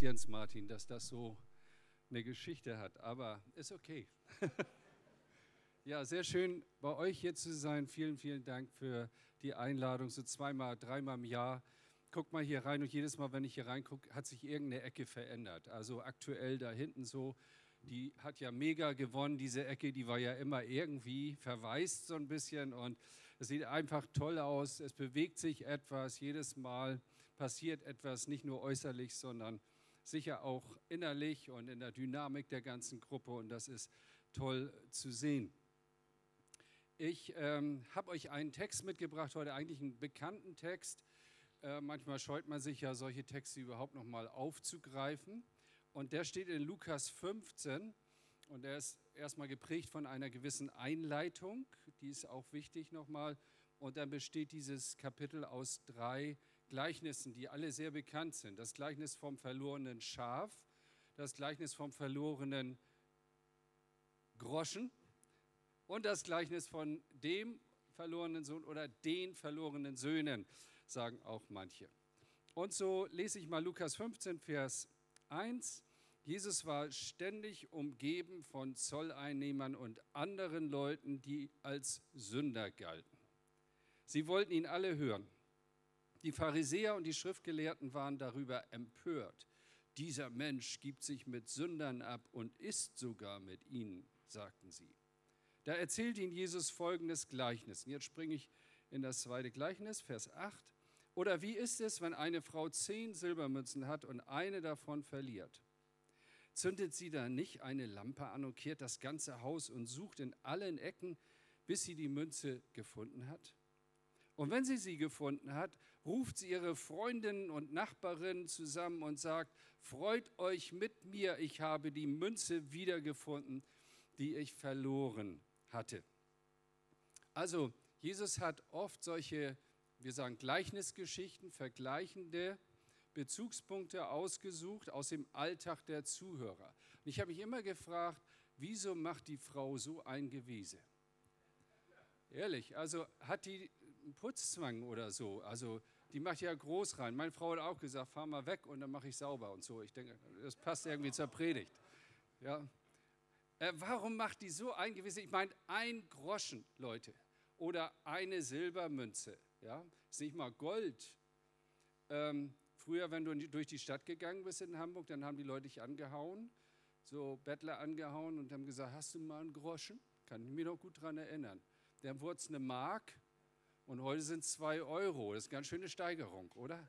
Jens Martin, dass das so eine Geschichte hat, aber ist okay. ja, sehr schön bei euch hier zu sein. Vielen, vielen Dank für die Einladung, so zweimal, dreimal im Jahr. Guckt mal hier rein und jedes Mal, wenn ich hier reingucke, hat sich irgendeine Ecke verändert. Also aktuell da hinten so, die hat ja mega gewonnen, diese Ecke, die war ja immer irgendwie verwaist so ein bisschen und es sieht einfach toll aus. Es bewegt sich etwas jedes Mal passiert etwas, nicht nur äußerlich, sondern sicher auch innerlich und in der Dynamik der ganzen Gruppe und das ist toll zu sehen. Ich ähm, habe euch einen Text mitgebracht heute, eigentlich einen bekannten Text. Äh, manchmal scheut man sich ja, solche Texte überhaupt noch mal aufzugreifen. Und der steht in Lukas 15 und der ist erstmal geprägt von einer gewissen Einleitung, die ist auch wichtig nochmal. Und dann besteht dieses Kapitel aus drei Gleichnissen, die alle sehr bekannt sind. Das Gleichnis vom verlorenen Schaf, das Gleichnis vom verlorenen Groschen und das Gleichnis von dem verlorenen Sohn oder den verlorenen Söhnen, sagen auch manche. Und so lese ich mal Lukas 15, Vers 1. Jesus war ständig umgeben von Zolleinnehmern und anderen Leuten, die als Sünder galten. Sie wollten ihn alle hören. Die Pharisäer und die Schriftgelehrten waren darüber empört. Dieser Mensch gibt sich mit Sündern ab und isst sogar mit ihnen, sagten sie. Da erzählt ihnen Jesus folgendes Gleichnis. Und jetzt springe ich in das zweite Gleichnis, Vers 8. Oder wie ist es, wenn eine Frau zehn Silbermünzen hat und eine davon verliert? Zündet sie da nicht eine Lampe an und kehrt das ganze Haus und sucht in allen Ecken, bis sie die Münze gefunden hat? Und wenn sie sie gefunden hat, ruft sie ihre Freundinnen und Nachbarinnen zusammen und sagt, freut euch mit mir, ich habe die Münze wiedergefunden, die ich verloren hatte. Also Jesus hat oft solche, wir sagen Gleichnisgeschichten, vergleichende Bezugspunkte ausgesucht aus dem Alltag der Zuhörer. Und ich habe mich immer gefragt, wieso macht die Frau so ein Gewese? Ehrlich, also hat die einen Putzzwang oder so. Also die macht ja groß rein. Meine Frau hat auch gesagt, fahr mal weg und dann mache ich sauber und so. Ich denke, das passt irgendwie zur Predigt. Ja. Äh, warum macht die so ein gewisses, ich meine, ein Groschen, Leute, oder eine Silbermünze, ja, ist nicht mal Gold. Ähm, früher, wenn du durch die Stadt gegangen bist in Hamburg, dann haben die Leute dich angehauen, so Bettler angehauen und haben gesagt, hast du mal einen Groschen? Kann ich mich noch gut daran erinnern. Dann wurde es eine Mark und heute sind es zwei Euro. Das ist eine ganz schöne Steigerung, oder?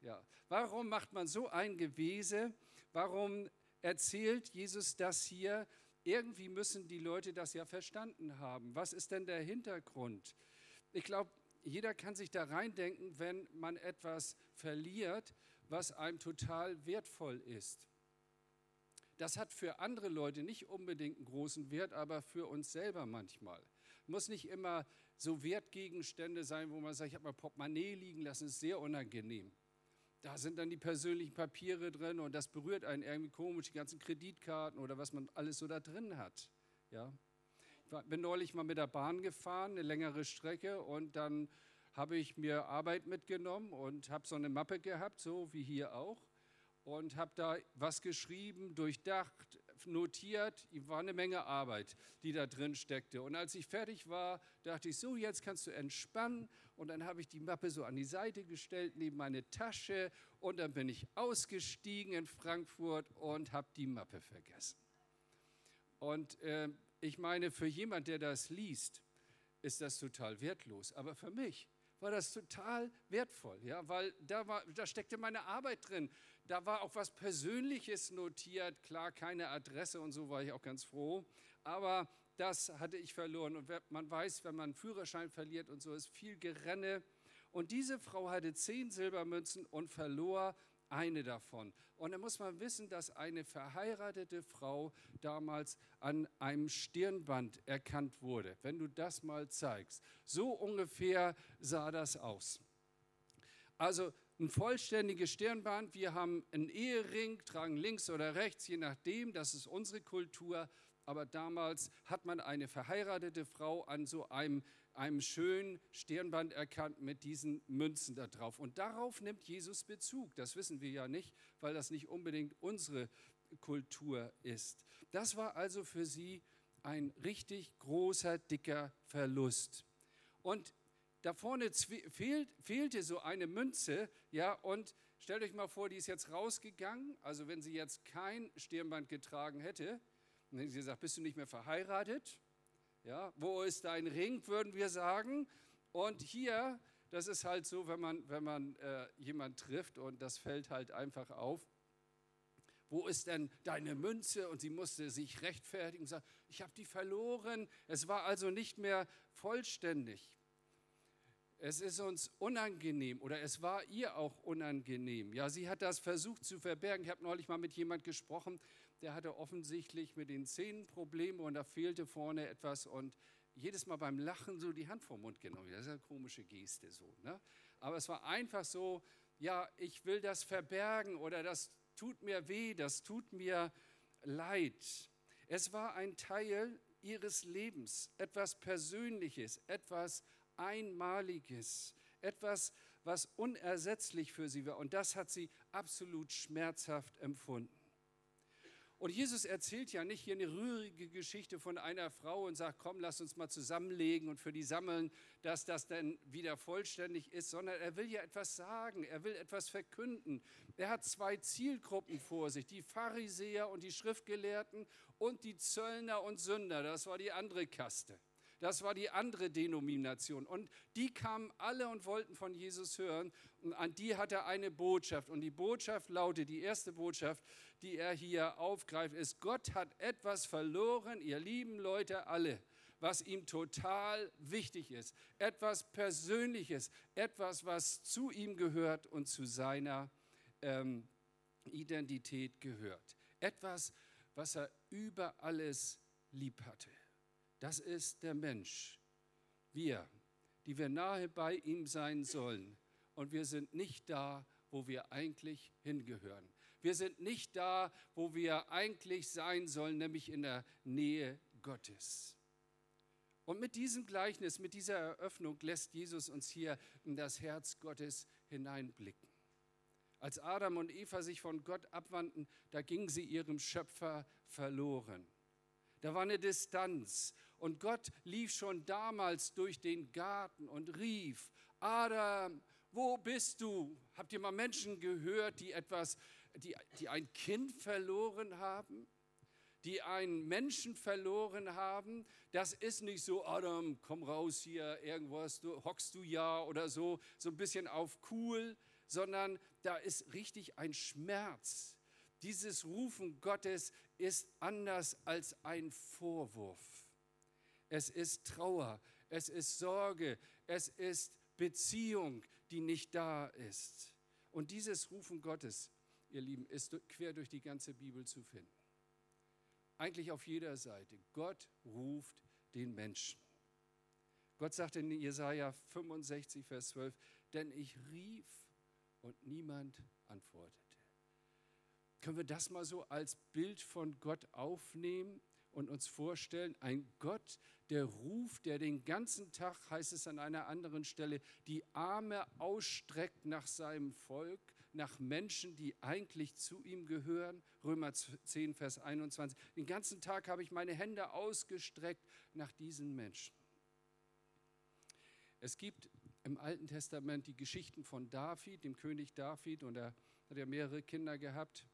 Ja. Warum macht man so ein Gewese? Warum erzählt Jesus das hier? Irgendwie müssen die Leute das ja verstanden haben. Was ist denn der Hintergrund? Ich glaube, jeder kann sich da reindenken, wenn man etwas verliert, was einem total wertvoll ist. Das hat für andere Leute nicht unbedingt einen großen Wert, aber für uns selber manchmal. Muss nicht immer so Wertgegenstände sein, wo man sagt, ich habe mal Portemonnaie liegen lassen, ist sehr unangenehm. Da sind dann die persönlichen Papiere drin und das berührt einen irgendwie komisch, die ganzen Kreditkarten oder was man alles so da drin hat. Ja. Ich bin neulich mal mit der Bahn gefahren, eine längere Strecke und dann habe ich mir Arbeit mitgenommen und habe so eine Mappe gehabt, so wie hier auch und habe da was geschrieben, durchdacht, notiert. War eine Menge Arbeit, die da drin steckte. Und als ich fertig war, dachte ich, so, jetzt kannst du entspannen. Und dann habe ich die Mappe so an die Seite gestellt, neben meine Tasche. Und dann bin ich ausgestiegen in Frankfurt und habe die Mappe vergessen. Und äh, ich meine, für jemand, der das liest, ist das total wertlos. Aber für mich war das total wertvoll, ja, weil da, war, da steckte meine Arbeit drin. Da war auch was Persönliches notiert. Klar, keine Adresse und so war ich auch ganz froh. Aber das hatte ich verloren. Und man weiß, wenn man einen Führerschein verliert und so, ist viel Gerenne. Und diese Frau hatte zehn Silbermünzen und verlor eine davon. Und da muss man wissen, dass eine verheiratete Frau damals an einem Stirnband erkannt wurde. Wenn du das mal zeigst. So ungefähr sah das aus. Also ein vollständiges Stirnband. Wir haben einen Ehering, tragen links oder rechts, je nachdem, das ist unsere Kultur. aber damals hat man eine verheiratete Frau an so einem, einem schönen Stirnband erkannt mit diesen Münzen da drauf. Und darauf nimmt Jesus Bezug. Das wissen wir ja nicht, weil das nicht unbedingt unsere Kultur ist. Das war also für sie ein richtig großer, dicker Verlust. Und da vorne fehlt, fehlte so eine Münze, ja, und stellt euch mal vor, die ist jetzt rausgegangen, also wenn sie jetzt kein Stirnband getragen hätte, und hätte sie gesagt, bist du nicht mehr verheiratet? Ja, wo ist dein Ring, würden wir sagen. Und hier, das ist halt so, wenn man, wenn man äh, jemand trifft und das fällt halt einfach auf, wo ist denn deine Münze? Und sie musste sich rechtfertigen und sagen, ich habe die verloren. Es war also nicht mehr vollständig. Es ist uns unangenehm oder es war ihr auch unangenehm. Ja, sie hat das versucht zu verbergen. Ich habe neulich mal mit jemand gesprochen, der hatte offensichtlich mit den Zähnen Probleme und da fehlte vorne etwas und jedes Mal beim Lachen so die Hand vom Mund genommen. Das ist eine komische Geste so. Ne? Aber es war einfach so, ja, ich will das verbergen oder das tut mir weh, das tut mir leid. Es war ein Teil ihres Lebens, etwas Persönliches, etwas Einmaliges, etwas, was unersetzlich für sie war. Und das hat sie absolut schmerzhaft empfunden. Und Jesus erzählt ja nicht hier eine rührige Geschichte von einer Frau und sagt, komm, lass uns mal zusammenlegen und für die sammeln, dass das dann wieder vollständig ist, sondern er will ja etwas sagen, er will etwas verkünden. Er hat zwei Zielgruppen vor sich, die Pharisäer und die Schriftgelehrten und die Zöllner und Sünder, das war die andere Kaste. Das war die andere Denomination. Und die kamen alle und wollten von Jesus hören. Und an die hat er eine Botschaft. Und die Botschaft lautet, die erste Botschaft, die er hier aufgreift, ist, Gott hat etwas verloren, ihr lieben Leute alle, was ihm total wichtig ist. Etwas Persönliches, etwas, was zu ihm gehört und zu seiner ähm, Identität gehört. Etwas, was er über alles lieb hatte. Das ist der Mensch. Wir, die wir nahe bei ihm sein sollen. Und wir sind nicht da, wo wir eigentlich hingehören. Wir sind nicht da, wo wir eigentlich sein sollen, nämlich in der Nähe Gottes. Und mit diesem Gleichnis, mit dieser Eröffnung lässt Jesus uns hier in das Herz Gottes hineinblicken. Als Adam und Eva sich von Gott abwandten, da gingen sie ihrem Schöpfer verloren. Da war eine Distanz und Gott lief schon damals durch den Garten und rief, Adam, wo bist du? Habt ihr mal Menschen gehört, die etwas, die, die ein Kind verloren haben? Die einen Menschen verloren haben? Das ist nicht so, Adam, komm raus hier, irgendwas, du, hockst du ja oder so, so ein bisschen auf cool, sondern da ist richtig ein Schmerz. Dieses Rufen Gottes ist anders als ein Vorwurf es ist Trauer, es ist Sorge, es ist Beziehung, die nicht da ist. Und dieses Rufen Gottes, ihr Lieben, ist quer durch die ganze Bibel zu finden. Eigentlich auf jeder Seite. Gott ruft den Menschen. Gott sagt in Jesaja 65, Vers 12, denn ich rief und niemand antwortete. Können wir das mal so als Bild von Gott aufnehmen? und uns vorstellen, ein Gott, der ruft, der den ganzen Tag, heißt es an einer anderen Stelle, die Arme ausstreckt nach seinem Volk, nach Menschen, die eigentlich zu ihm gehören. Römer 10, Vers 21. Den ganzen Tag habe ich meine Hände ausgestreckt nach diesen Menschen. Es gibt im Alten Testament die Geschichten von David, dem König David, und er hat ja mehrere Kinder gehabt.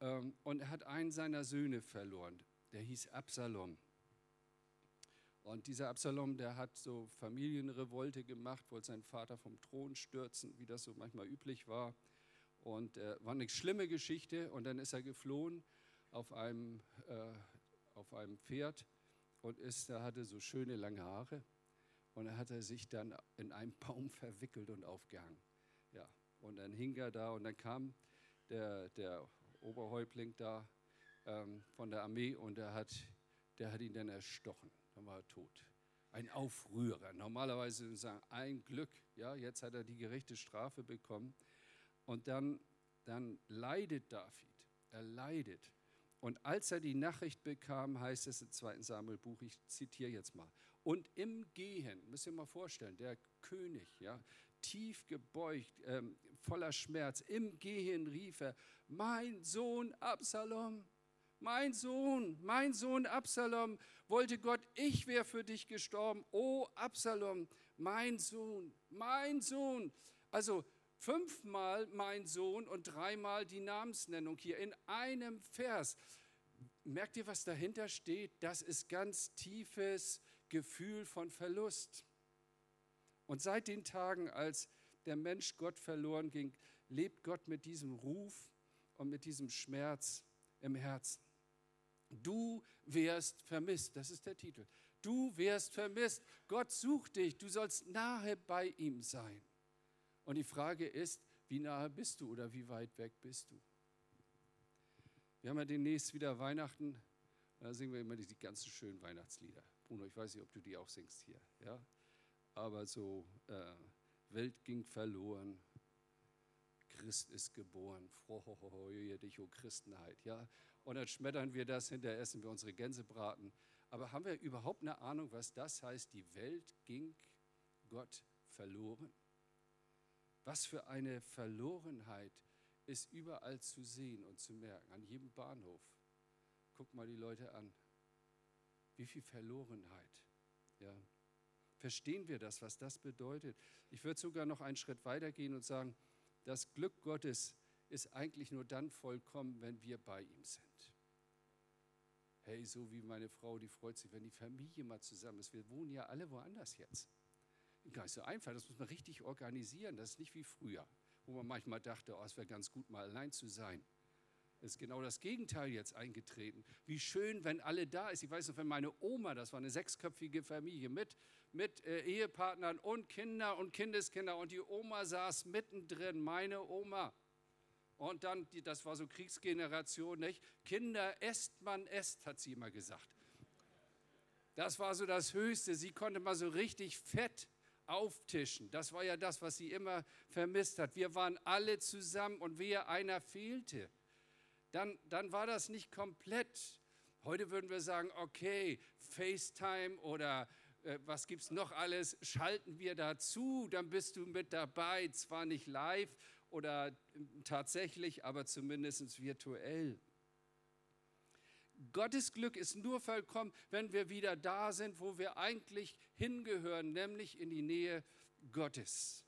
Ähm, und er hat einen seiner Söhne verloren der hieß Absalom. Und dieser Absalom, der hat so Familienrevolte gemacht, wollte seinen Vater vom Thron stürzen, wie das so manchmal üblich war. Und äh, war eine schlimme Geschichte. Und dann ist er geflohen auf einem, äh, auf einem Pferd und ist, er hatte so schöne lange Haare. Und er hatte sich dann in einen Baum verwickelt und aufgehangen. Ja, und dann hing er da und dann kam der, der Oberhäuptling da ähm, von der Armee und der hat, der hat ihn dann erstochen. Dann war er tot. Ein Aufrührer. Normalerweise sagen, ein Glück, ja, jetzt hat er die gerechte Strafe bekommen. Und dann, dann leidet David. Er leidet. Und als er die Nachricht bekam, heißt es im 2. Samuel-Buch, ich zitiere jetzt mal, und im Gehen, müsst ihr mal vorstellen, der König, ja, tief gebeugt, ähm, voller Schmerz, im Gehen rief er, mein Sohn Absalom, mein Sohn, mein Sohn Absalom, wollte Gott, ich wäre für dich gestorben. O Absalom, mein Sohn, mein Sohn. Also fünfmal mein Sohn und dreimal die Namensnennung hier in einem Vers. Merkt ihr, was dahinter steht? Das ist ganz tiefes Gefühl von Verlust. Und seit den Tagen, als der Mensch Gott verloren ging, lebt Gott mit diesem Ruf und mit diesem Schmerz im Herzen. Du wirst vermisst, das ist der Titel. Du wirst vermisst. Gott sucht dich, du sollst nahe bei ihm sein. Und die Frage ist, wie nahe bist du oder wie weit weg bist du? Wir haben ja demnächst wieder Weihnachten, da singen wir immer die ganzen schönen Weihnachtslieder. Bruno, ich weiß nicht, ob du die auch singst hier. Ja? Aber so, äh, Welt ging verloren, Christ ist geboren, freue dich, o Christenheit. Ja? Und dann schmettern wir das, hinterher essen wir unsere Gänsebraten. Aber haben wir überhaupt eine Ahnung, was das heißt? Die Welt ging Gott verloren. Was für eine Verlorenheit ist überall zu sehen und zu merken, an jedem Bahnhof. Guck mal die Leute an. Wie viel Verlorenheit. Ja. Verstehen wir das, was das bedeutet? Ich würde sogar noch einen Schritt weiter gehen und sagen, das Glück Gottes ist eigentlich nur dann vollkommen, wenn wir bei ihm sind. Hey, so wie meine Frau, die freut sich, wenn die Familie mal zusammen ist. Wir wohnen ja alle woanders jetzt. Gar nicht so einfach, das muss man richtig organisieren. Das ist nicht wie früher, wo man manchmal dachte, oh, es wäre ganz gut, mal allein zu sein. Ist genau das Gegenteil jetzt eingetreten. Wie schön, wenn alle da ist. Ich weiß noch, wenn meine Oma, das war eine sechsköpfige Familie mit, mit äh, Ehepartnern und Kinder und Kindeskinder und die Oma saß mittendrin, meine Oma. Und dann, das war so Kriegsgeneration, nicht? Kinder esst man esst, hat sie immer gesagt. Das war so das Höchste. Sie konnte mal so richtig fett auftischen. Das war ja das, was sie immer vermisst hat. Wir waren alle zusammen und wer einer fehlte, dann, dann war das nicht komplett. Heute würden wir sagen, okay, FaceTime oder äh, was gibt es noch alles, schalten wir dazu, dann bist du mit dabei, zwar nicht live oder tatsächlich, aber zumindest virtuell. Gottes Glück ist nur vollkommen, wenn wir wieder da sind, wo wir eigentlich hingehören, nämlich in die Nähe Gottes.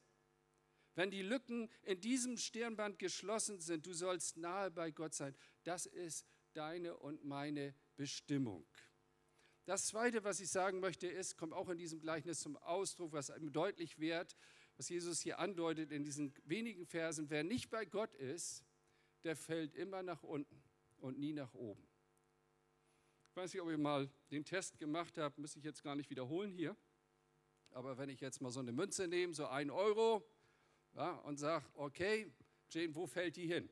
Wenn die Lücken in diesem Stirnband geschlossen sind, du sollst nahe bei Gott sein, das ist deine und meine Bestimmung. Das Zweite, was ich sagen möchte, ist, kommt auch in diesem Gleichnis zum Ausdruck, was einem deutlich wird, was Jesus hier andeutet in diesen wenigen Versen. Wer nicht bei Gott ist, der fällt immer nach unten und nie nach oben. Ich weiß nicht, ob ihr mal den Test gemacht habt, muss ich jetzt gar nicht wiederholen hier. Aber wenn ich jetzt mal so eine Münze nehme, so ein Euro, ja, und sage, okay, Jane, wo fällt die hin?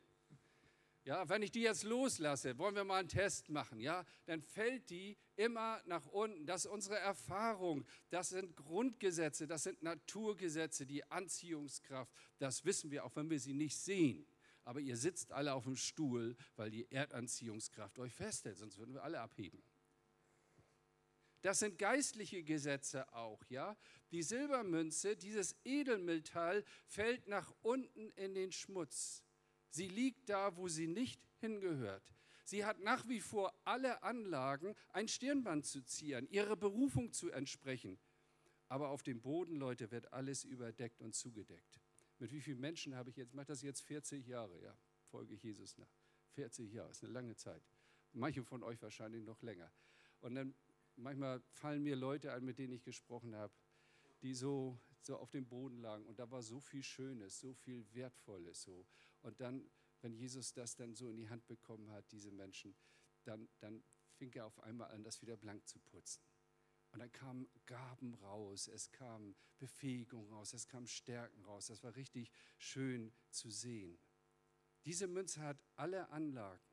Ja, wenn ich die jetzt loslasse, wollen wir mal einen Test machen, ja, dann fällt die immer nach unten. Das ist unsere Erfahrung. Das sind Grundgesetze, das sind Naturgesetze, die Anziehungskraft. Das wissen wir auch, wenn wir sie nicht sehen. Aber ihr sitzt alle auf dem Stuhl, weil die Erdanziehungskraft euch festhält, sonst würden wir alle abheben. Das sind geistliche Gesetze auch, ja. Die Silbermünze, dieses Edelmetall, fällt nach unten in den Schmutz. Sie liegt da, wo sie nicht hingehört. Sie hat nach wie vor alle Anlagen, ein Stirnband zu ziehen, ihrer Berufung zu entsprechen. Aber auf dem Boden, Leute, wird alles überdeckt und zugedeckt. Mit wie vielen Menschen habe ich jetzt, mache das jetzt 40 Jahre, ja, folge ich Jesus nach. 40 Jahre, ist eine lange Zeit. Manche von euch wahrscheinlich noch länger. Und dann manchmal fallen mir Leute ein, mit denen ich gesprochen habe, die so, so auf dem Boden lagen. Und da war so viel Schönes, so viel Wertvolles. So. Und dann, wenn Jesus das dann so in die Hand bekommen hat, diese Menschen, dann, dann fing er auf einmal an, das wieder blank zu putzen. Und dann kamen Gaben raus, es kam Befähigung raus, es kam Stärken raus. Das war richtig schön zu sehen. Diese Münze hat alle Anlagen.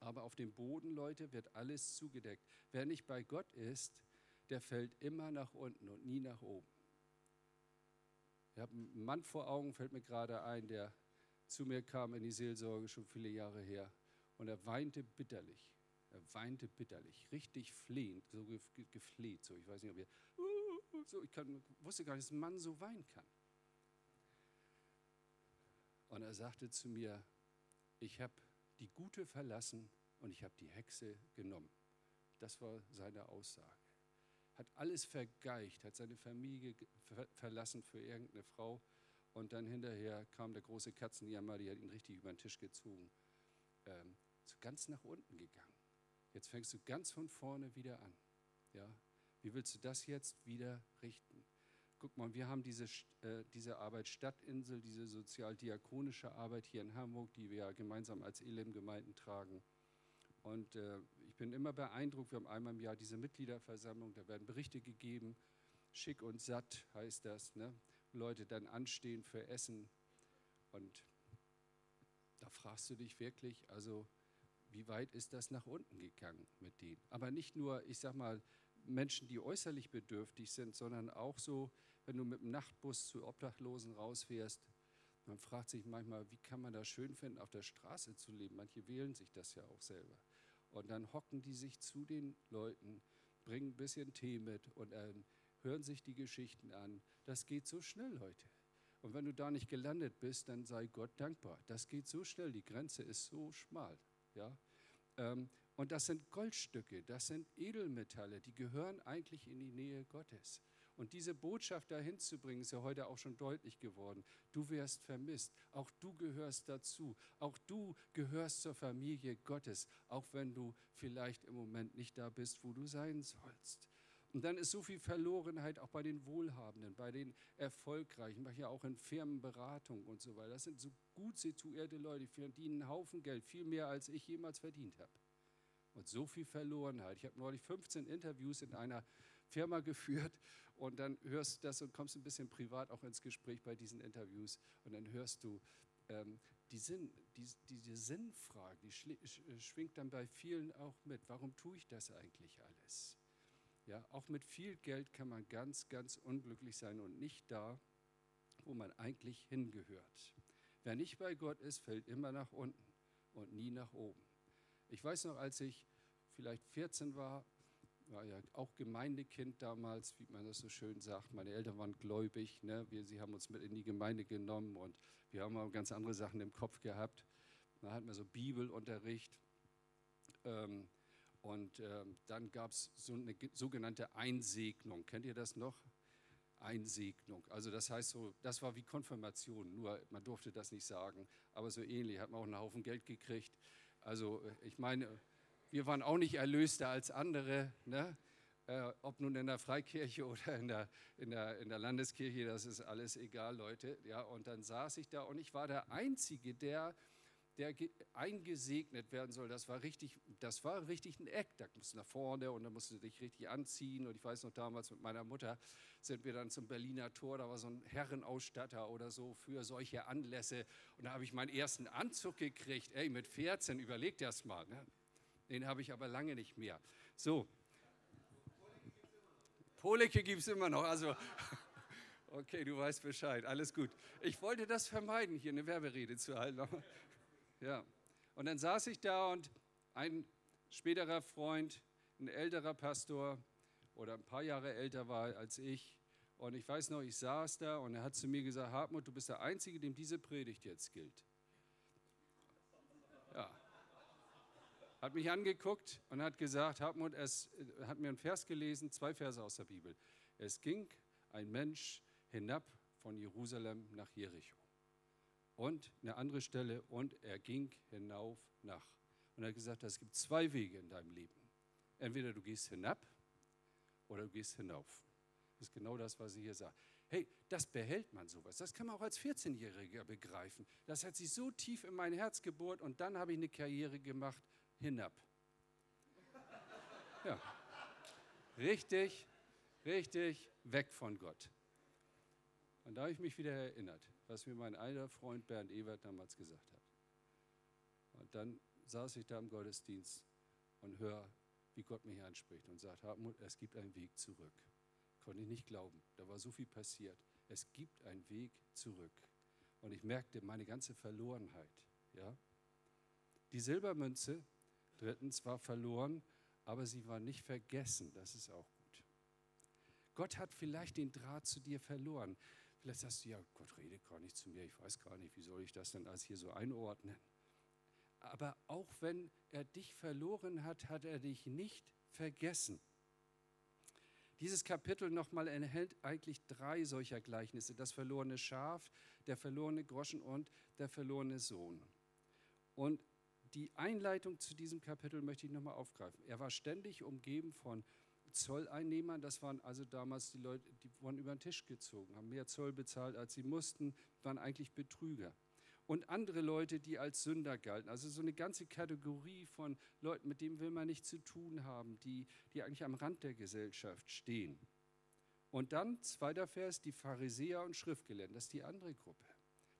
Aber auf dem Boden, Leute, wird alles zugedeckt. Wer nicht bei Gott ist, der fällt immer nach unten und nie nach oben. Ich habe einen Mann vor Augen, fällt mir gerade ein, der zu mir kam in die Seelsorge schon viele Jahre her. Und er weinte bitterlich. Er weinte bitterlich, richtig flehend, so gefleht. So, ich weiß nicht, ob ihr. So, ich kann, wusste gar nicht, dass ein Mann so weinen kann. Und er sagte zu mir: Ich habe die Gute verlassen und ich habe die Hexe genommen. Das war seine Aussage. Hat alles vergeicht, hat seine Familie verlassen für irgendeine Frau. Und dann hinterher kam der große Katzenjammer, die hat ihn richtig über den Tisch gezogen. Ähm, so ganz nach unten gegangen. Jetzt fängst du ganz von vorne wieder an. Ja? Wie willst du das jetzt wieder richten? Guck mal, wir haben diese, äh, diese Arbeit Stadtinsel, diese sozialdiakonische Arbeit hier in Hamburg, die wir ja gemeinsam als Elim-Gemeinden tragen. Und äh, ich bin immer beeindruckt, wir haben einmal im Jahr diese Mitgliederversammlung, da werden Berichte gegeben, schick und satt heißt das. Ne? Leute dann anstehen für Essen. Und da fragst du dich wirklich, also wie weit ist das nach unten gegangen mit denen? Aber nicht nur, ich sag mal, Menschen, die äußerlich bedürftig sind, sondern auch so, wenn du mit dem Nachtbus zu Obdachlosen rausfährst, man fragt sich manchmal, wie kann man das schön finden, auf der Straße zu leben? Manche wählen sich das ja auch selber. Und dann hocken die sich zu den Leuten, bringen ein bisschen Tee mit und dann hören sich die Geschichten an. Das geht so schnell heute. Und wenn du da nicht gelandet bist, dann sei Gott dankbar. Das geht so schnell, die Grenze ist so schmal. Ja? Ähm, und das sind Goldstücke, das sind Edelmetalle, die gehören eigentlich in die Nähe Gottes. Und diese Botschaft dahin zu bringen, ist ja heute auch schon deutlich geworden. Du wirst vermisst. Auch du gehörst dazu. Auch du gehörst zur Familie Gottes, auch wenn du vielleicht im Moment nicht da bist, wo du sein sollst. Und dann ist so viel Verlorenheit auch bei den Wohlhabenden, bei den Erfolgreichen, ja auch in Firmenberatung und so weiter. Das sind so gut situierte Leute, die verdienen einen Haufen Geld, viel mehr als ich jemals verdient habe. Und so viel Verlorenheit. Ich habe neulich 15 Interviews in einer Firma geführt und dann hörst du das und kommst ein bisschen privat auch ins Gespräch bei diesen Interviews und dann hörst du, ähm, die Sinn, die, diese Sinnfrage, die schwingt dann bei vielen auch mit. Warum tue ich das eigentlich alles? Ja, auch mit viel Geld kann man ganz, ganz unglücklich sein und nicht da, wo man eigentlich hingehört. Wer nicht bei Gott ist, fällt immer nach unten und nie nach oben. Ich weiß noch, als ich vielleicht 14 war, war ja auch Gemeindekind damals, wie man das so schön sagt. Meine Eltern waren gläubig. Ne? Wir, sie haben uns mit in die Gemeinde genommen und wir haben auch ganz andere Sachen im Kopf gehabt. Da hatten wir so Bibelunterricht. Ähm, und äh, dann gab es so eine sogenannte Einsegnung. Kennt ihr das noch? Einsegnung. Also das heißt so, das war wie Konfirmation, nur man durfte das nicht sagen, aber so ähnlich, hat man auch einen Haufen Geld gekriegt. Also äh, ich meine, wir waren auch nicht erlöster als andere, ne? äh, ob nun in der Freikirche oder in der, in, der, in der Landeskirche, das ist alles egal, Leute. Ja, und dann saß ich da und ich war der Einzige, der der eingesegnet werden soll, das war richtig, das war richtig ein Eck. Da musst du nach vorne und dann musst du dich richtig anziehen. Und ich weiß noch damals mit meiner Mutter sind wir dann zum Berliner Tor, da war so ein Herrenausstatter oder so für solche Anlässe. Und da habe ich meinen ersten Anzug gekriegt. Ey, mit 14, überlegt das mal. Ne? Den habe ich aber lange nicht mehr. So. Poleke gibt es immer noch. Also, okay, du weißt Bescheid. Alles gut. Ich wollte das vermeiden, hier eine Werberede zu halten. Ja. Und dann saß ich da und ein späterer Freund, ein älterer Pastor oder ein paar Jahre älter war als ich. Und ich weiß noch, ich saß da und er hat zu mir gesagt, Hartmut, du bist der Einzige, dem diese Predigt jetzt gilt. Hat mich angeguckt und hat gesagt, Hartmut, es hat mir einen Vers gelesen, zwei Verse aus der Bibel. Es ging ein Mensch hinab von Jerusalem nach Jericho. Und eine andere Stelle, und er ging hinauf nach. Und er hat gesagt, es gibt zwei Wege in deinem Leben. Entweder du gehst hinab oder du gehst hinauf. Das ist genau das, was sie hier sagt. Hey, das behält man sowas. Das kann man auch als 14-Jähriger begreifen. Das hat sich so tief in mein Herz gebohrt und dann habe ich eine Karriere gemacht hinab. Ja. Richtig, richtig weg von Gott. Und da habe ich mich wieder erinnert was mir mein alter Freund Bernd Ewert damals gesagt hat. Und dann saß ich da im Gottesdienst und höre, wie Gott mich anspricht und sagt, Hartmut, es gibt einen Weg zurück. Konnte ich nicht glauben. Da war so viel passiert. Es gibt einen Weg zurück. Und ich merkte meine ganze Verlorenheit. Ja? Die Silbermünze, drittens, war verloren, aber sie war nicht vergessen. Das ist auch gut. Gott hat vielleicht den Draht zu dir verloren. Vielleicht sagst du, ja, Gott redet gar nicht zu mir, ich weiß gar nicht, wie soll ich das denn als hier so einordnen. Aber auch wenn er dich verloren hat, hat er dich nicht vergessen. Dieses Kapitel nochmal enthält eigentlich drei solcher Gleichnisse. Das verlorene Schaf, der verlorene Groschen und der verlorene Sohn. Und die Einleitung zu diesem Kapitel möchte ich nochmal aufgreifen. Er war ständig umgeben von Zolleinnehmern, das waren also damals die Leute, die wurden über den Tisch gezogen, haben mehr Zoll bezahlt, als sie mussten, waren eigentlich Betrüger. Und andere Leute, die als Sünder galten. Also so eine ganze Kategorie von Leuten, mit denen will man nichts zu tun haben, die, die eigentlich am Rand der Gesellschaft stehen. Und dann, zweiter Vers, die Pharisäer und Schriftgelehrten, das ist die andere Gruppe.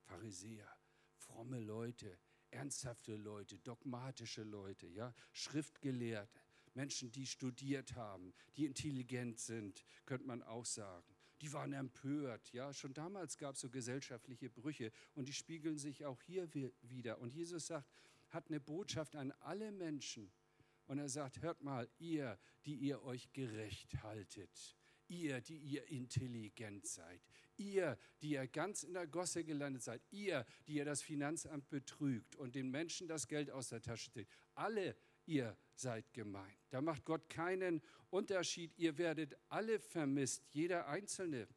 Pharisäer, fromme Leute, ernsthafte Leute, dogmatische Leute, ja, Schriftgelehrte, Menschen, die studiert haben, die intelligent sind, könnte man auch sagen. Die waren empört, ja, schon damals gab es so gesellschaftliche Brüche und die spiegeln sich auch hier wieder. Und Jesus sagt, hat eine Botschaft an alle Menschen. Und er sagt, hört mal, ihr, die ihr euch gerecht haltet, ihr, die ihr intelligent seid, ihr, die ihr ganz in der Gosse gelandet seid, ihr, die ihr das Finanzamt betrügt und den Menschen das Geld aus der Tasche zieht, alle ihr seid gemeint. Da macht Gott keinen Unterschied. Ihr werdet alle vermisst, jeder Einzelne.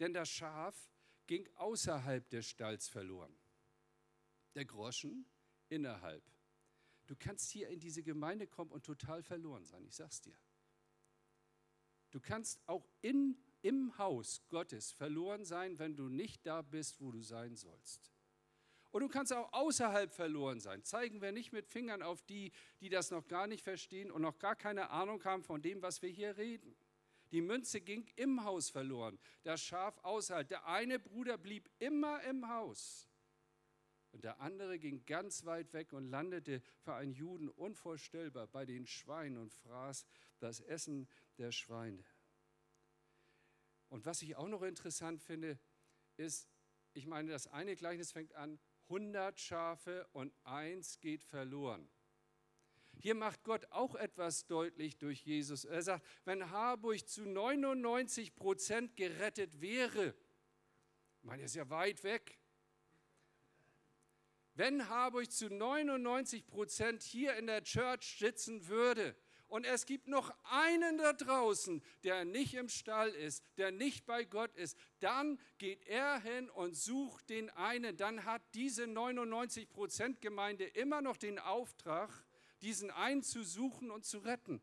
Denn das Schaf ging außerhalb des Stalls verloren. Der Groschen innerhalb. Du kannst hier in diese Gemeinde kommen und total verloren sein, ich sag's dir. Du kannst auch in, im Haus Gottes verloren sein, wenn du nicht da bist, wo du sein sollst. Und du kannst auch außerhalb verloren sein. Zeigen wir nicht mit Fingern auf die, die das noch gar nicht verstehen und noch gar keine Ahnung haben von dem, was wir hier reden. Die Münze ging im Haus verloren, das Schaf außerhalb. Der eine Bruder blieb immer im Haus. Und der andere ging ganz weit weg und landete für einen Juden unvorstellbar bei den Schweinen und fraß das Essen der Schweine. Und was ich auch noch interessant finde, ist, ich meine, das eine Gleichnis fängt an, 100 Schafe und eins geht verloren. Hier macht Gott auch etwas deutlich durch Jesus. Er sagt, wenn Harburg zu 99 Prozent gerettet wäre, ich meine, er ist ja weit weg. Wenn Harburg zu 99 Prozent hier in der Church sitzen würde, und es gibt noch einen da draußen, der nicht im Stall ist, der nicht bei Gott ist, dann geht er hin und sucht den einen. Dann hat diese 99 Prozent Gemeinde immer noch den Auftrag, diesen einen zu suchen und zu retten.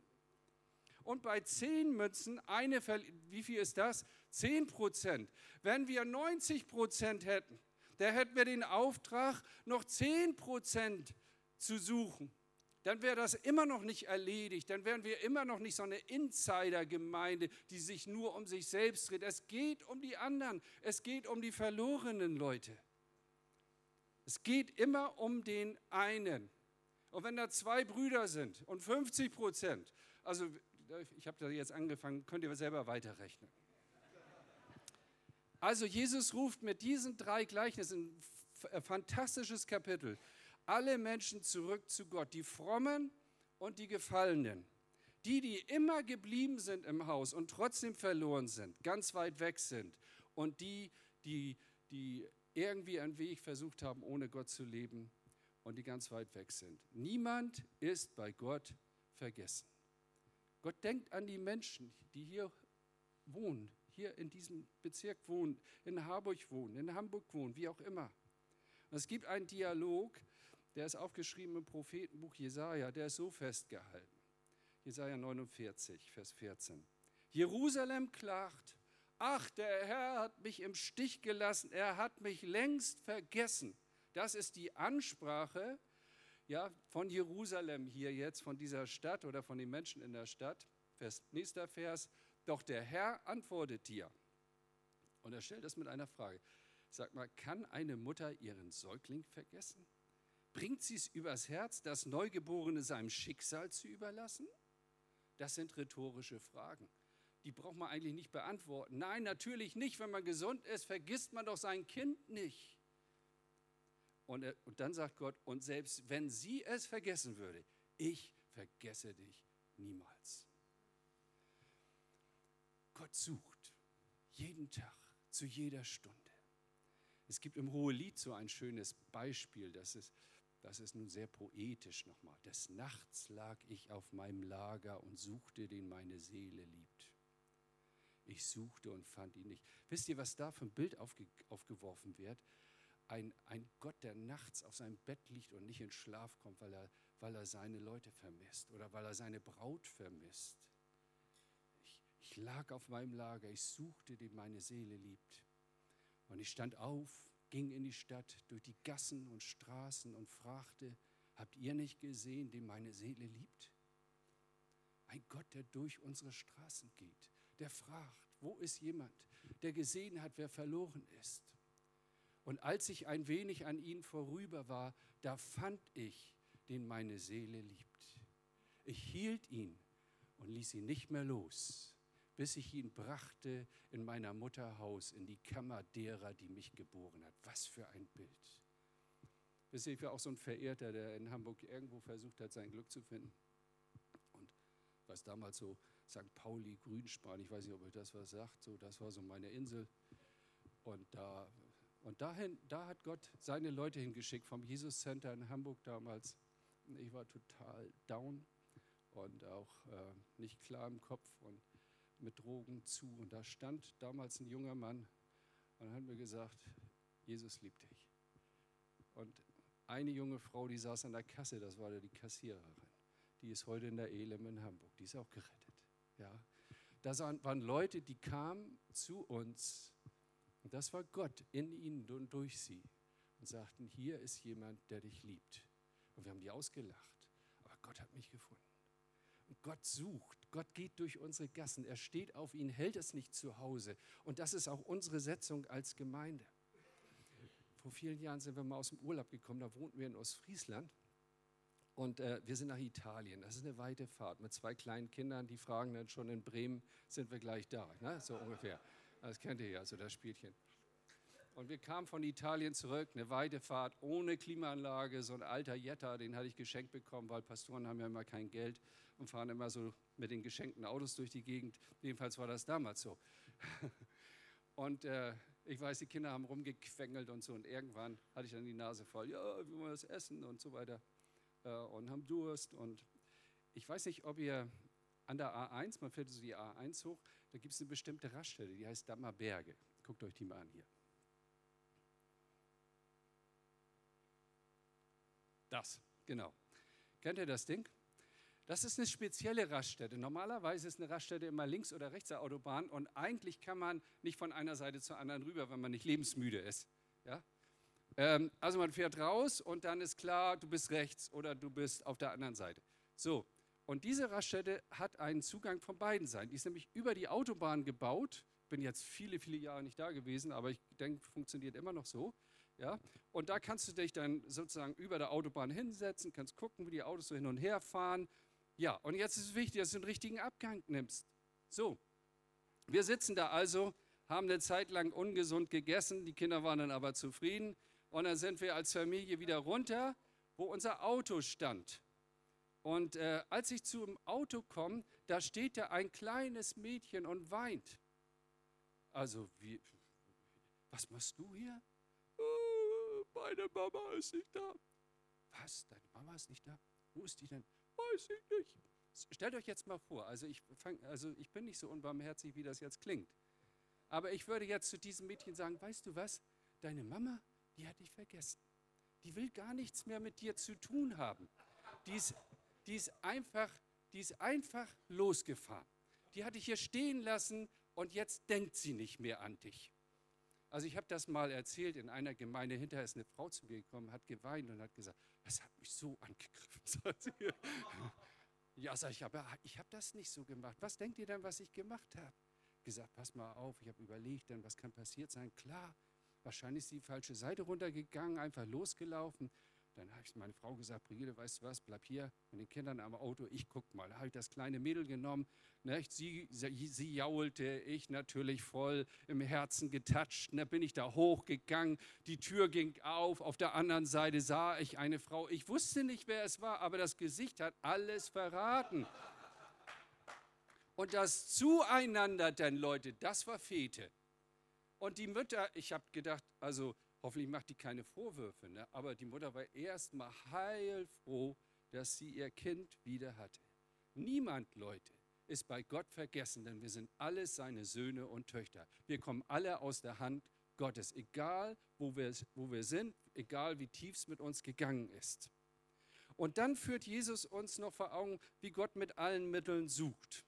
Und bei zehn Münzen, eine, wie viel ist das? Zehn Prozent. Wenn wir 90 Prozent hätten, dann hätten wir den Auftrag, noch zehn Prozent zu suchen dann wäre das immer noch nicht erledigt, dann wären wir immer noch nicht so eine Insider-Gemeinde, die sich nur um sich selbst dreht. Es geht um die anderen, es geht um die verlorenen Leute. Es geht immer um den einen. Und wenn da zwei Brüder sind und 50 Prozent, also ich habe da jetzt angefangen, könnt ihr selber weiterrechnen. Also Jesus ruft mit diesen drei Gleichnissen, ein fantastisches Kapitel, alle Menschen zurück zu Gott, die Frommen und die Gefallenen. Die, die immer geblieben sind im Haus und trotzdem verloren sind, ganz weit weg sind. Und die, die, die irgendwie einen Weg versucht haben, ohne Gott zu leben und die ganz weit weg sind. Niemand ist bei Gott vergessen. Gott denkt an die Menschen, die hier wohnen, hier in diesem Bezirk wohnen, in Harburg wohnen, in Hamburg wohnen, wie auch immer. Und es gibt einen Dialog der ist aufgeschrieben im Prophetenbuch Jesaja, der ist so festgehalten. Jesaja 49, Vers 14. Jerusalem klagt, ach, der Herr hat mich im Stich gelassen, er hat mich längst vergessen. Das ist die Ansprache ja, von Jerusalem hier jetzt, von dieser Stadt oder von den Menschen in der Stadt. Vers, nächster Vers. Doch der Herr antwortet dir. Und er stellt das mit einer Frage. Sag mal, kann eine Mutter ihren Säugling vergessen? Bringt sie es übers Herz, das Neugeborene seinem Schicksal zu überlassen? Das sind rhetorische Fragen. Die braucht man eigentlich nicht beantworten. Nein, natürlich nicht. Wenn man gesund ist, vergisst man doch sein Kind nicht. Und, er, und dann sagt Gott, und selbst wenn sie es vergessen würde, ich vergesse dich niemals. Gott sucht jeden Tag, zu jeder Stunde. Es gibt im Hohelied so ein schönes Beispiel, das ist, das ist nun sehr poetisch nochmal. Des Nachts lag ich auf meinem Lager und suchte, den meine Seele liebt. Ich suchte und fand ihn nicht. Wisst ihr, was da für ein Bild aufge, aufgeworfen wird? Ein, ein Gott, der nachts auf seinem Bett liegt und nicht in Schlaf kommt, weil er, weil er seine Leute vermisst oder weil er seine Braut vermisst. Ich, ich lag auf meinem Lager, ich suchte, den meine Seele liebt. Und ich stand auf, ging in die Stadt, durch die Gassen und Straßen und fragte, habt ihr nicht gesehen, den meine Seele liebt? Ein Gott, der durch unsere Straßen geht, der fragt, wo ist jemand, der gesehen hat, wer verloren ist. Und als ich ein wenig an ihn vorüber war, da fand ich, den meine Seele liebt. Ich hielt ihn und ließ ihn nicht mehr los, bis ich ihn brachte in meiner Mutter Haus, in die Kammer derer, die mich geboren hat. Was für ein Bild. Wisst ihr, ich war auch so ein Verehrter, der in Hamburg irgendwo versucht hat, sein Glück zu finden. Und was damals so St. Pauli, Grünspan, ich weiß nicht, ob euch das was sagt, so, das war so meine Insel. Und da, und dahin, da hat Gott seine Leute hingeschickt vom Jesus Center in Hamburg damals. Ich war total down und auch äh, nicht klar im Kopf und mit Drogen zu. Und da stand damals ein junger Mann und hat mir gesagt, Jesus liebt dich. Und eine junge Frau, die saß an der Kasse, das war die Kassiererin, die ist heute in der Elem in Hamburg, die ist auch gerettet. Ja? Das waren Leute, die kamen zu uns und das war Gott in ihnen und durch sie und sagten, hier ist jemand, der dich liebt. Und wir haben die ausgelacht, aber Gott hat mich gefunden. Und Gott sucht, Gott geht durch unsere Gassen, er steht auf ihn, hält es nicht zu Hause. Und das ist auch unsere Setzung als Gemeinde. Vor vielen Jahren sind wir mal aus dem Urlaub gekommen, da wohnten wir in Ostfriesland. Und äh, wir sind nach Italien. Das ist eine weite Fahrt mit zwei kleinen Kindern, die fragen dann schon in Bremen, sind wir gleich da, ne? so ungefähr. Das kennt ihr ja, so das Spielchen. Und wir kamen von Italien zurück, eine weite Fahrt ohne Klimaanlage, so ein alter Jetta, den hatte ich geschenkt bekommen, weil Pastoren haben ja immer kein Geld und fahren immer so mit den geschenkten Autos durch die Gegend. Jedenfalls war das damals so. Und äh, ich weiß, die Kinder haben rumgequengelt und so und irgendwann hatte ich dann die Nase voll, ja, wir wollen das essen und so weiter äh, und haben Durst. Und ich weiß nicht, ob ihr an der A1, man fährt so die A1 hoch, da gibt es eine bestimmte Raststätte, die heißt Dammerberge. Guckt euch die mal an hier. Das, genau. Kennt ihr das Ding? Das ist eine spezielle Raststätte. Normalerweise ist eine Raststätte immer links oder rechts der Autobahn und eigentlich kann man nicht von einer Seite zur anderen rüber, wenn man nicht lebensmüde ist. Ja? Ähm, also man fährt raus und dann ist klar, du bist rechts oder du bist auf der anderen Seite. So, und diese Raststätte hat einen Zugang von beiden Seiten. Die ist nämlich über die Autobahn gebaut. Bin jetzt viele, viele Jahre nicht da gewesen, aber ich denke, funktioniert immer noch so. Ja? Und da kannst du dich dann sozusagen über der Autobahn hinsetzen, kannst gucken, wie die Autos so hin und her fahren. Ja, und jetzt ist es wichtig, dass du den richtigen Abgang nimmst. So, wir sitzen da also, haben eine Zeit lang ungesund gegessen, die Kinder waren dann aber zufrieden. Und dann sind wir als Familie wieder runter, wo unser Auto stand. Und äh, als ich zum Auto komme, da steht da ein kleines Mädchen und weint. Also, wie, was machst du hier? Meine Mama ist nicht da. Was? Deine Mama ist nicht da? Wo ist die denn? Weiß ich nicht. Stellt euch jetzt mal vor, also ich, fang, also ich bin nicht so unbarmherzig, wie das jetzt klingt. Aber ich würde jetzt zu diesem Mädchen sagen, weißt du was? Deine Mama die hat dich vergessen. Die will gar nichts mehr mit dir zu tun haben. Die ist, die ist, einfach, die ist einfach losgefahren. Die hat dich hier stehen lassen und jetzt denkt sie nicht mehr an dich. Also ich habe das mal erzählt in einer Gemeinde. Hinterher ist eine Frau zu mir gekommen, hat geweint und hat gesagt, das hat mich so angegriffen. ja, sag ich, aber ich habe das nicht so gemacht. Was denkt ihr denn, was ich gemacht habe? Gesagt, pass mal auf, ich habe überlegt, denn was kann passiert sein? Klar, Wahrscheinlich ist die falsche Seite runtergegangen, einfach losgelaufen. Dann habe ich meine Frau gesagt, Brigitte, weißt du was, bleib hier mit den Kindern am Auto, ich guck mal. Da habe ich das kleine Mädel genommen, nicht? Sie, sie, sie jaulte, ich natürlich voll im Herzen getatscht. Da bin ich da hochgegangen, die Tür ging auf, auf der anderen Seite sah ich eine Frau. Ich wusste nicht, wer es war, aber das Gesicht hat alles verraten. Und das Zueinander denn, Leute, das war Fete. Und die Mütter, ich habe gedacht, also hoffentlich macht die keine Vorwürfe, ne? aber die Mutter war erstmal heilfroh, dass sie ihr Kind wieder hatte. Niemand, Leute, ist bei Gott vergessen, denn wir sind alle seine Söhne und Töchter. Wir kommen alle aus der Hand Gottes, egal wo wir, wo wir sind, egal wie tief es mit uns gegangen ist. Und dann führt Jesus uns noch vor Augen, wie Gott mit allen Mitteln sucht.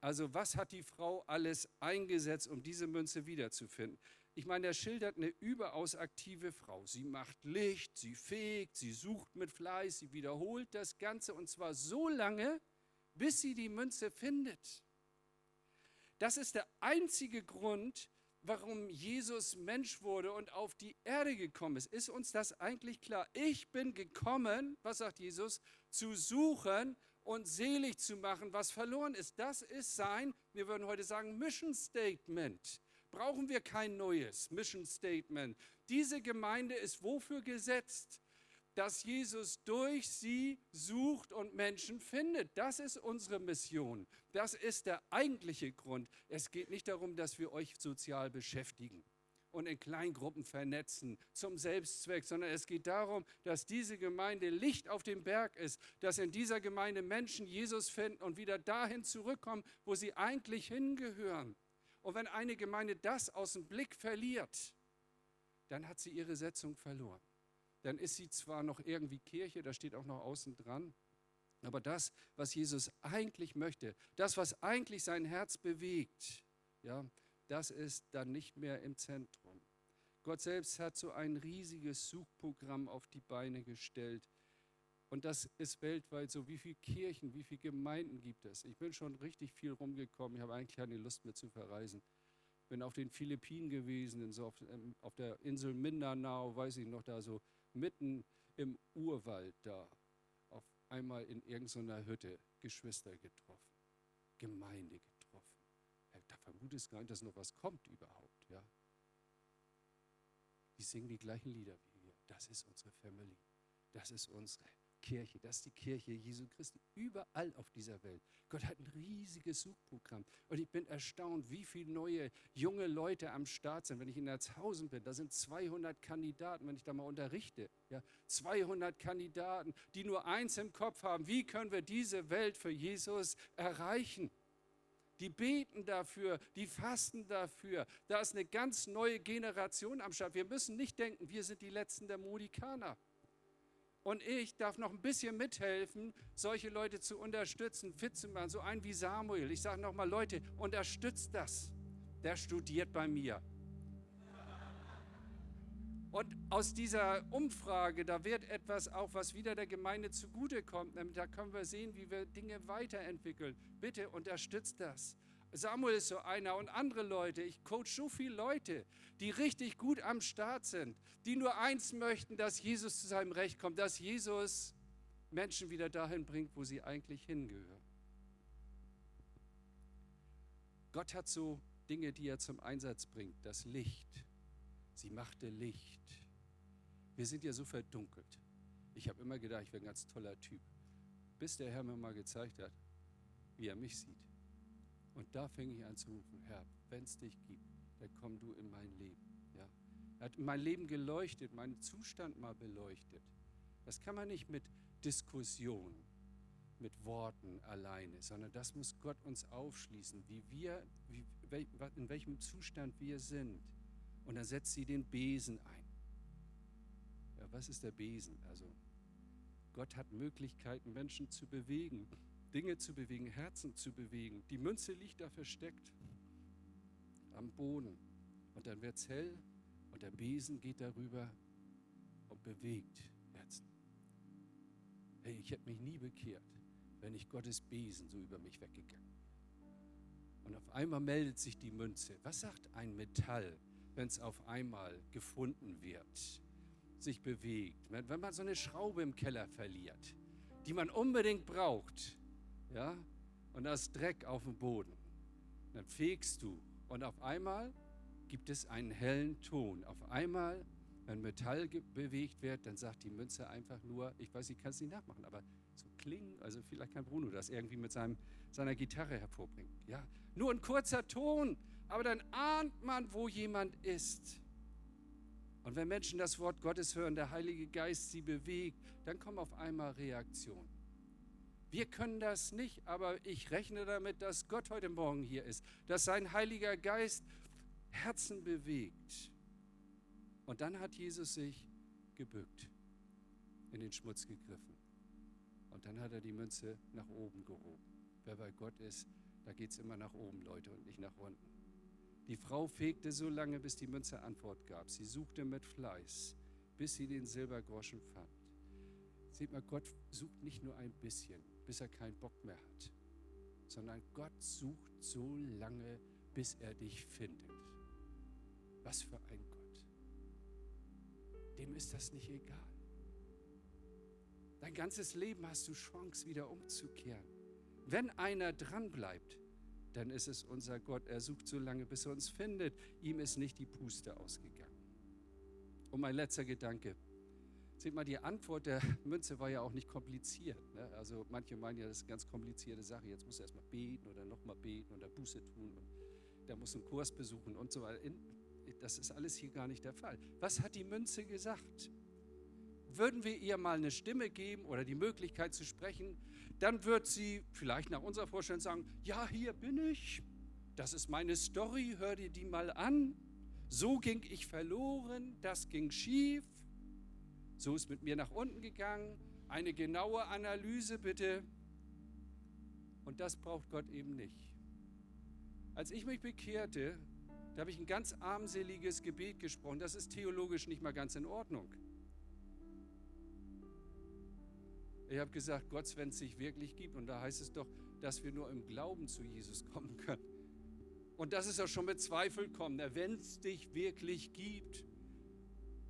Also was hat die Frau alles eingesetzt, um diese Münze wiederzufinden? Ich meine, er schildert eine überaus aktive Frau. Sie macht Licht, sie fegt, sie sucht mit Fleiß, sie wiederholt das Ganze und zwar so lange, bis sie die Münze findet. Das ist der einzige Grund, warum Jesus Mensch wurde und auf die Erde gekommen ist. Ist uns das eigentlich klar? Ich bin gekommen, was sagt Jesus, zu suchen und selig zu machen, was verloren ist. Das ist sein, wir würden heute sagen, Mission Statement. Brauchen wir kein neues Mission Statement. Diese Gemeinde ist wofür gesetzt? Dass Jesus durch sie sucht und Menschen findet. Das ist unsere Mission. Das ist der eigentliche Grund. Es geht nicht darum, dass wir euch sozial beschäftigen und in Kleingruppen vernetzen zum Selbstzweck, sondern es geht darum, dass diese Gemeinde Licht auf dem Berg ist, dass in dieser Gemeinde Menschen Jesus finden und wieder dahin zurückkommen, wo sie eigentlich hingehören. Und wenn eine Gemeinde das aus dem Blick verliert, dann hat sie ihre Setzung verloren. Dann ist sie zwar noch irgendwie Kirche, da steht auch noch außen dran, aber das, was Jesus eigentlich möchte, das, was eigentlich sein Herz bewegt, ja, das ist dann nicht mehr im Zentrum. Gott selbst hat so ein riesiges Suchprogramm auf die Beine gestellt. Und das ist weltweit so. Wie viele Kirchen, wie viele Gemeinden gibt es? Ich bin schon richtig viel rumgekommen. Ich habe eigentlich keine Lust mehr zu verreisen. Bin auf den Philippinen gewesen, so auf, ähm, auf der Insel Mindanao, weiß ich noch, da so mitten im Urwald da. Auf einmal in irgendeiner Hütte Geschwister getroffen, Gemeinde getroffen da vermutest gar nicht, dass noch was kommt überhaupt. Ja? Die singen die gleichen Lieder wie wir. Das ist unsere Family. Das ist unsere Kirche. Das ist die Kirche Jesu Christi. Überall auf dieser Welt. Gott hat ein riesiges Suchprogramm. Und ich bin erstaunt, wie viele neue junge Leute am Start sind. Wenn ich in Erzhausen bin, da sind 200 Kandidaten, wenn ich da mal unterrichte. Ja, 200 Kandidaten, die nur eins im Kopf haben. Wie können wir diese Welt für Jesus erreichen? die beten dafür, die fasten dafür. Da ist eine ganz neue Generation am Start. Wir müssen nicht denken, wir sind die Letzten der Modikaner. Und ich darf noch ein bisschen mithelfen, solche Leute zu unterstützen, fit zu machen. So einen wie Samuel. Ich sage nochmal, Leute, unterstützt das. Der studiert bei mir. Und aus dieser Umfrage, da wird etwas auch, was wieder der Gemeinde zugutekommt. Da können wir sehen, wie wir Dinge weiterentwickeln. Bitte unterstützt das. Samuel ist so einer und andere Leute. Ich coach so viele Leute, die richtig gut am Start sind, die nur eins möchten, dass Jesus zu seinem Recht kommt, dass Jesus Menschen wieder dahin bringt, wo sie eigentlich hingehören. Gott hat so Dinge, die er zum Einsatz bringt. Das Licht. Sie machte Licht. Wir sind ja so verdunkelt. Ich habe immer gedacht, ich wäre ein ganz toller Typ. Bis der Herr mir mal gezeigt hat, wie er mich sieht. Und da fing ich an zu rufen, Herr, wenn es dich gibt, dann komm du in mein Leben. Ja? Er hat mein Leben geleuchtet, meinen Zustand mal beleuchtet. Das kann man nicht mit Diskussion, mit Worten alleine, sondern das muss Gott uns aufschließen, wie wir, wie, in welchem Zustand wir sind. Und dann setzt sie den Besen ein was ist der Besen? Also Gott hat Möglichkeiten, Menschen zu bewegen, Dinge zu bewegen, Herzen zu bewegen. Die Münze liegt da versteckt am Boden. Und dann wird es hell und der Besen geht darüber und bewegt Herzen. Hey, ich hätte mich nie bekehrt, wenn nicht Gottes Besen so über mich weggegangen. Und auf einmal meldet sich die Münze. Was sagt ein Metall, wenn es auf einmal gefunden wird? sich bewegt, wenn man so eine Schraube im Keller verliert, die man unbedingt braucht, ja, und da ist Dreck auf dem Boden, dann fegst du und auf einmal gibt es einen hellen Ton. Auf einmal, wenn Metall bewegt wird, dann sagt die Münze einfach nur, ich weiß, ich kann es nicht nachmachen, aber so klingen, also vielleicht kann Bruno das irgendwie mit seinem, seiner Gitarre hervorbringen. Ja, nur ein kurzer Ton, aber dann ahnt man, wo jemand ist. Und wenn Menschen das Wort Gottes hören, der Heilige Geist sie bewegt, dann kommen auf einmal Reaktionen. Wir können das nicht, aber ich rechne damit, dass Gott heute Morgen hier ist, dass sein Heiliger Geist Herzen bewegt. Und dann hat Jesus sich gebückt, in den Schmutz gegriffen. Und dann hat er die Münze nach oben gehoben. Wer bei Gott ist, da geht es immer nach oben, Leute, und nicht nach unten. Die Frau fegte so lange, bis die Münze Antwort gab. Sie suchte mit Fleiß, bis sie den Silbergroschen fand. Seht mal, Gott sucht nicht nur ein bisschen, bis er keinen Bock mehr hat, sondern Gott sucht so lange, bis er dich findet. Was für ein Gott. Dem ist das nicht egal. Dein ganzes Leben hast du Chance, wieder umzukehren. Wenn einer dranbleibt, dann ist es unser Gott. Er sucht so lange, bis er uns findet. Ihm ist nicht die Puste ausgegangen. Und mein letzter Gedanke. Seht mal, die Antwort der Münze war ja auch nicht kompliziert. Ne? Also manche meinen ja, das ist eine ganz komplizierte Sache. Jetzt muss er erstmal beten oder nochmal beten oder Buße tun. Und der muss einen Kurs besuchen und so weiter. Das ist alles hier gar nicht der Fall. Was hat die Münze gesagt? Würden wir ihr mal eine Stimme geben oder die Möglichkeit zu sprechen, dann wird sie vielleicht nach unserer Vorstellung sagen, ja, hier bin ich, das ist meine Story, hör dir die mal an. So ging ich verloren, das ging schief, so ist mit mir nach unten gegangen. Eine genaue Analyse bitte. Und das braucht Gott eben nicht. Als ich mich bekehrte, da habe ich ein ganz armseliges Gebet gesprochen. Das ist theologisch nicht mal ganz in Ordnung. Ich habe gesagt, Gott, wenn es sich wirklich gibt, und da heißt es doch, dass wir nur im Glauben zu Jesus kommen können. Und das ist ja schon mit Zweifel kommen, wenn es dich wirklich gibt.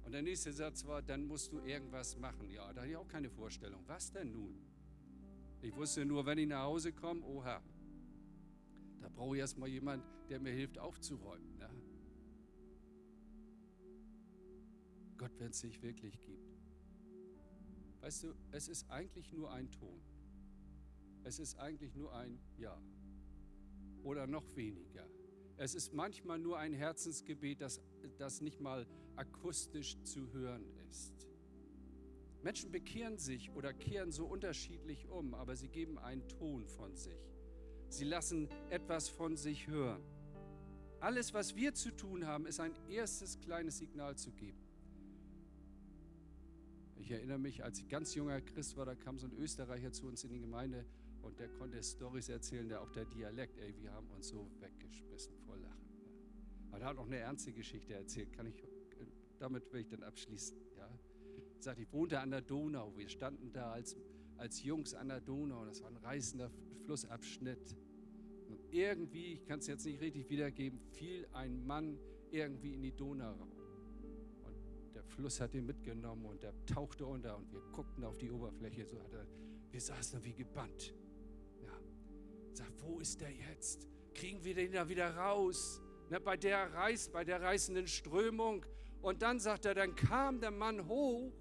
Und der nächste Satz war, dann musst du irgendwas machen. Ja, da hatte ich auch keine Vorstellung. Was denn nun? Ich wusste nur, wenn ich nach Hause komme, oha, da brauche ich erstmal jemand, der mir hilft aufzuräumen. Ne? Gott, wenn es sich wirklich gibt. Weißt du, es ist eigentlich nur ein Ton. Es ist eigentlich nur ein Ja oder noch weniger. Es ist manchmal nur ein Herzensgebet, das, das nicht mal akustisch zu hören ist. Menschen bekehren sich oder kehren so unterschiedlich um, aber sie geben einen Ton von sich. Sie lassen etwas von sich hören. Alles, was wir zu tun haben, ist ein erstes kleines Signal zu geben. Ich erinnere mich, als ich ganz junger Christ war, da kam so ein Österreicher zu uns in die Gemeinde und der konnte Stories erzählen, der auch der Dialekt, ey, wir haben uns so weggeschmissen vor Lachen. Aber er hat noch eine ernste Geschichte erzählt, kann ich, damit will ich dann abschließen. Ja. Sagt, ich wohnte an der Donau, wir standen da als, als Jungs an der Donau, das war ein reißender Flussabschnitt. Und irgendwie, ich kann es jetzt nicht richtig wiedergeben, fiel ein Mann irgendwie in die Donau Fluss hat ihn mitgenommen und er tauchte unter und wir guckten auf die Oberfläche. So hat er, wir saßen wie gebannt. Sagt, wo ist der jetzt? Kriegen wir den da wieder raus? Na, bei der Reiß, bei der reißenden Strömung. Und dann sagt er, dann kam der Mann hoch,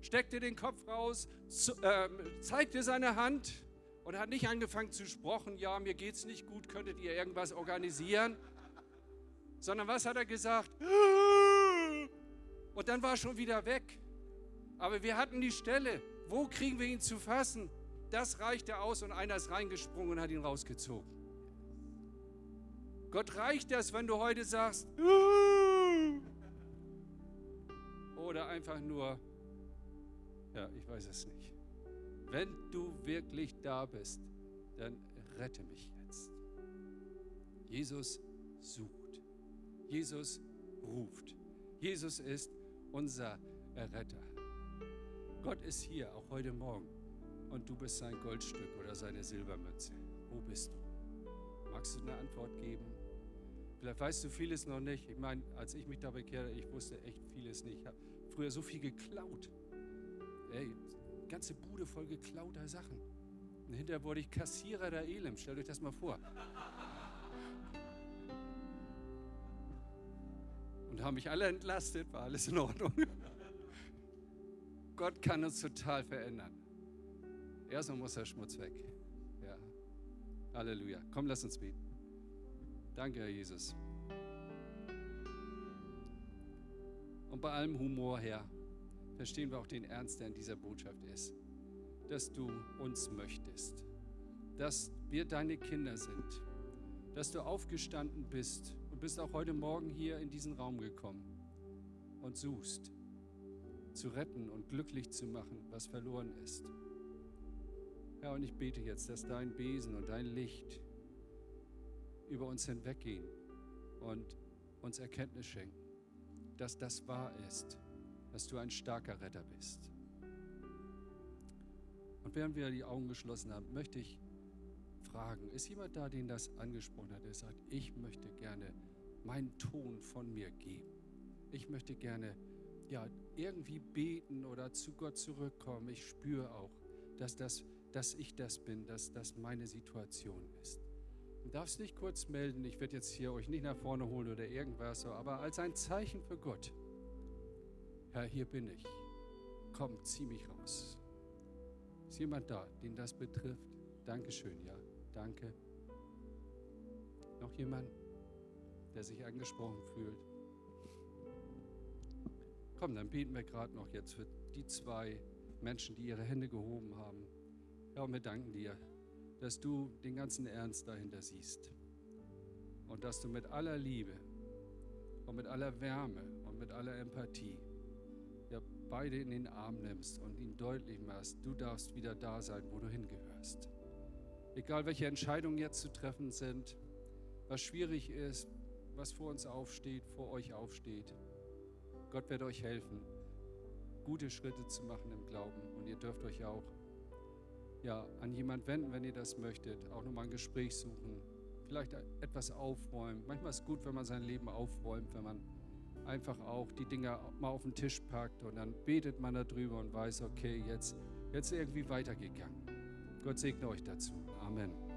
steckte den Kopf raus, zu, äh, zeigte seine Hand und hat nicht angefangen zu sprechen, ja, mir geht's nicht gut, könntet ihr irgendwas organisieren? Sondern was hat er gesagt? Und dann war er schon wieder weg. Aber wir hatten die Stelle. Wo kriegen wir ihn zu fassen? Das reichte aus und einer ist reingesprungen und hat ihn rausgezogen. Gott reicht das, wenn du heute sagst, oder einfach nur, ja, ich weiß es nicht. Wenn du wirklich da bist, dann rette mich jetzt. Jesus sucht. Jesus ruft. Jesus ist unser Erretter. Gott ist hier, auch heute Morgen. Und du bist sein Goldstück oder seine Silbermütze. Wo bist du? Magst du eine Antwort geben? Vielleicht weißt du vieles noch nicht. Ich meine, als ich mich da bekehrte, ich wusste echt vieles nicht. Ich habe früher so viel geklaut. Ey, ganze Bude voll geklauter Sachen. Und hinterher wurde ich Kassierer der Elim. Stellt euch das mal vor. Und haben mich alle entlastet, war alles in Ordnung. Gott kann uns total verändern. Erstmal muss der Schmutz weg. Ja. Halleluja. Komm, lass uns beten. Danke, Herr Jesus. Und bei allem Humor, Herr, verstehen wir auch den Ernst, der in dieser Botschaft ist. Dass du uns möchtest. Dass wir deine Kinder sind. Dass du aufgestanden bist und bist auch heute Morgen hier in diesen Raum gekommen und suchst zu retten und glücklich zu machen, was verloren ist. Herr, und ich bete jetzt, dass dein Besen und dein Licht über uns hinweggehen und uns Erkenntnis schenken, dass das wahr ist, dass du ein starker Retter bist. Und während wir die Augen geschlossen haben, möchte ich fragen, ist jemand da, den das angesprochen hat, der sagt, ich möchte gerne meinen Ton von mir geben. Ich möchte gerne ja, irgendwie beten oder zu Gott zurückkommen. Ich spüre auch, dass, das, dass ich das bin, dass das meine Situation ist. Du darfst nicht kurz melden, ich werde jetzt hier euch nicht nach vorne holen oder irgendwas, aber als ein Zeichen für Gott. Herr, hier bin ich. Komm, zieh mich raus. Ist jemand da, den das betrifft? Dankeschön, ja, danke. Noch jemand, der sich angesprochen fühlt? Komm, dann beten wir gerade noch jetzt für die zwei Menschen, die ihre Hände gehoben haben. Ja, und wir danken dir, dass du den ganzen Ernst dahinter siehst. Und dass du mit aller Liebe und mit aller Wärme und mit aller Empathie ja, beide in den Arm nimmst und ihnen deutlich machst, du darfst wieder da sein, wo du hingehörst. Egal welche Entscheidungen jetzt zu treffen sind, was schwierig ist, was vor uns aufsteht, vor euch aufsteht. Gott wird euch helfen, gute Schritte zu machen im Glauben. Und ihr dürft euch auch ja, an jemand wenden, wenn ihr das möchtet. Auch nochmal ein Gespräch suchen. Vielleicht etwas aufräumen. Manchmal ist es gut, wenn man sein Leben aufräumt, wenn man einfach auch die Dinge mal auf den Tisch packt und dann betet man darüber und weiß, okay, jetzt, jetzt irgendwie weitergegangen. Gott segne euch dazu. Amen.